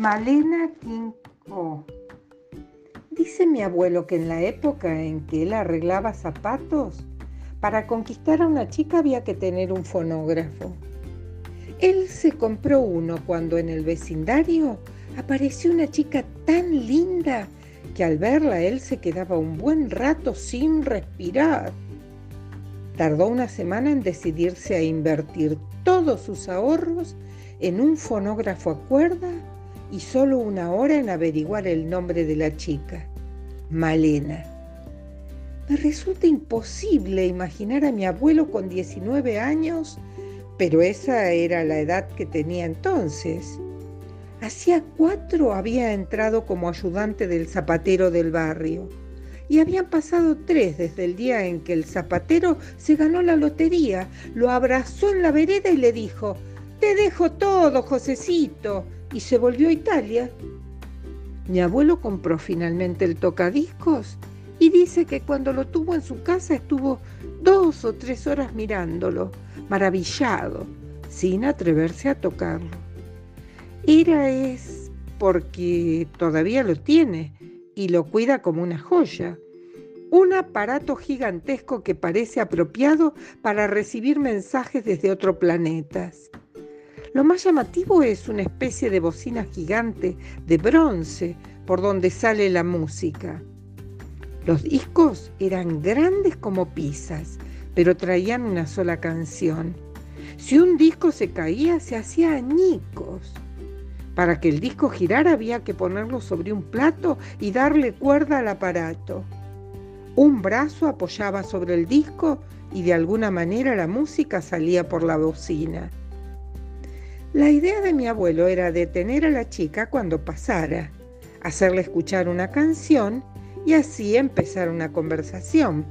Malena King Dice mi abuelo que en la época en que él arreglaba zapatos, para conquistar a una chica había que tener un fonógrafo. Él se compró uno cuando en el vecindario apareció una chica tan linda que al verla él se quedaba un buen rato sin respirar. Tardó una semana en decidirse a invertir todos sus ahorros en un fonógrafo a cuerda y solo una hora en averiguar el nombre de la chica, Malena. Me resulta imposible imaginar a mi abuelo con 19 años, pero esa era la edad que tenía entonces. Hacía cuatro había entrado como ayudante del zapatero del barrio y habían pasado tres desde el día en que el zapatero se ganó la lotería, lo abrazó en la vereda y le dijo, te dejo todo, Josecito, y se volvió a Italia. Mi abuelo compró finalmente el tocadiscos y dice que cuando lo tuvo en su casa estuvo dos o tres horas mirándolo, maravillado, sin atreverse a tocarlo. Era es porque todavía lo tiene y lo cuida como una joya. Un aparato gigantesco que parece apropiado para recibir mensajes desde otro planeta. Lo más llamativo es una especie de bocina gigante de bronce por donde sale la música. Los discos eran grandes como pizzas, pero traían una sola canción. Si un disco se caía, se hacía añicos. Para que el disco girara había que ponerlo sobre un plato y darle cuerda al aparato. Un brazo apoyaba sobre el disco y de alguna manera la música salía por la bocina. La idea de mi abuelo era detener a la chica cuando pasara, hacerle escuchar una canción y así empezar una conversación.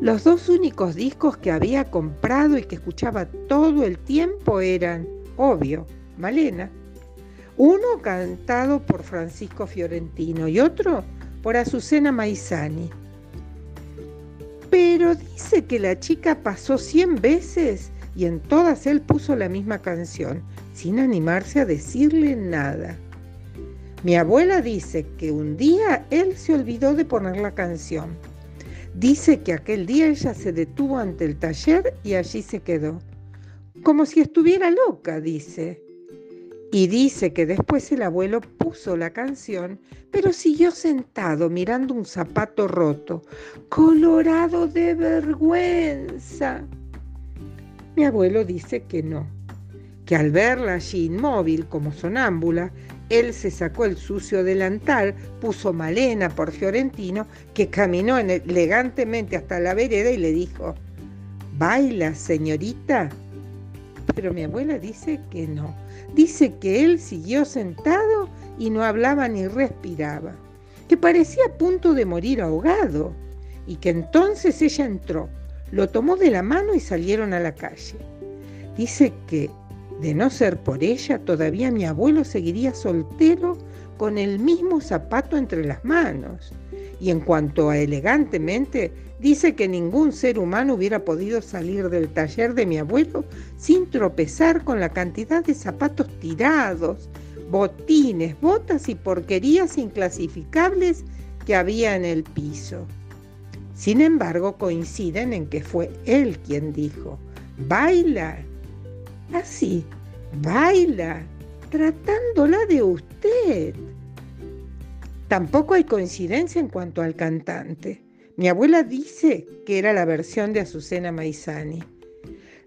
Los dos únicos discos que había comprado y que escuchaba todo el tiempo eran, obvio, Malena. Uno cantado por Francisco Fiorentino y otro por Azucena Maizani. Pero dice que la chica pasó cien veces y en todas él puso la misma canción, sin animarse a decirle nada. Mi abuela dice que un día él se olvidó de poner la canción. Dice que aquel día ella se detuvo ante el taller y allí se quedó. Como si estuviera loca, dice. Y dice que después el abuelo puso la canción, pero siguió sentado mirando un zapato roto, colorado de vergüenza. Mi abuelo dice que no, que al verla allí inmóvil como sonámbula, él se sacó el sucio delantal, puso Malena por Fiorentino, que caminó elegantemente hasta la vereda y le dijo, ¿baila, señorita? Pero mi abuela dice que no. Dice que él siguió sentado y no hablaba ni respiraba, que parecía a punto de morir ahogado, y que entonces ella entró, lo tomó de la mano y salieron a la calle. Dice que, de no ser por ella, todavía mi abuelo seguiría soltero con el mismo zapato entre las manos. Y en cuanto a elegantemente, dice que ningún ser humano hubiera podido salir del taller de mi abuelo sin tropezar con la cantidad de zapatos tirados, botines, botas y porquerías inclasificables que había en el piso. Sin embargo, coinciden en que fue él quien dijo, baila. Así, baila, tratándola de usted. Tampoco hay coincidencia en cuanto al cantante. Mi abuela dice que era la versión de Azucena Maizani.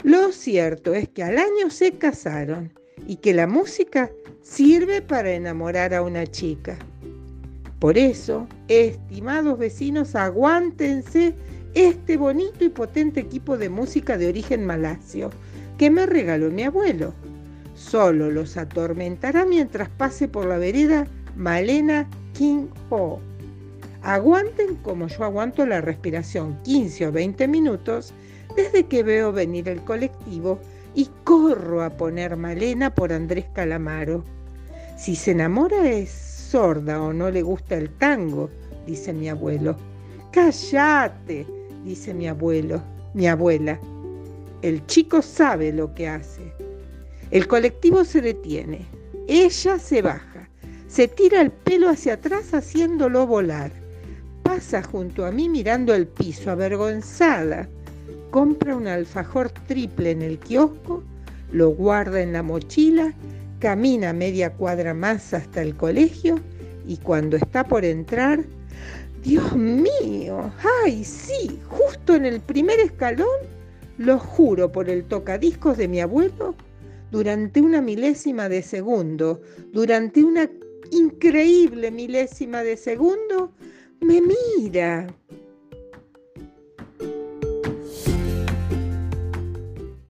Lo cierto es que al año se casaron y que la música sirve para enamorar a una chica. Por eso, estimados vecinos, aguántense este bonito y potente equipo de música de origen malasio que me regaló mi abuelo. Solo los atormentará mientras pase por la vereda Malena King Ho. Aguanten como yo aguanto la respiración 15 o 20 minutos desde que veo venir el colectivo y corro a poner Malena por Andrés Calamaro. Si se enamora es sorda o no le gusta el tango, dice mi abuelo. Cállate, dice mi abuelo, mi abuela. El chico sabe lo que hace. El colectivo se detiene. Ella se baja, se tira el pelo hacia atrás haciéndolo volar. Pasa junto a mí mirando el piso, avergonzada. Compra un alfajor triple en el kiosco, lo guarda en la mochila, camina media cuadra más hasta el colegio y cuando está por entrar, Dios mío, ay sí, justo en el primer escalón, lo juro por el tocadiscos de mi abuelo, durante una milésima de segundo, durante una increíble milésima de segundo, me mira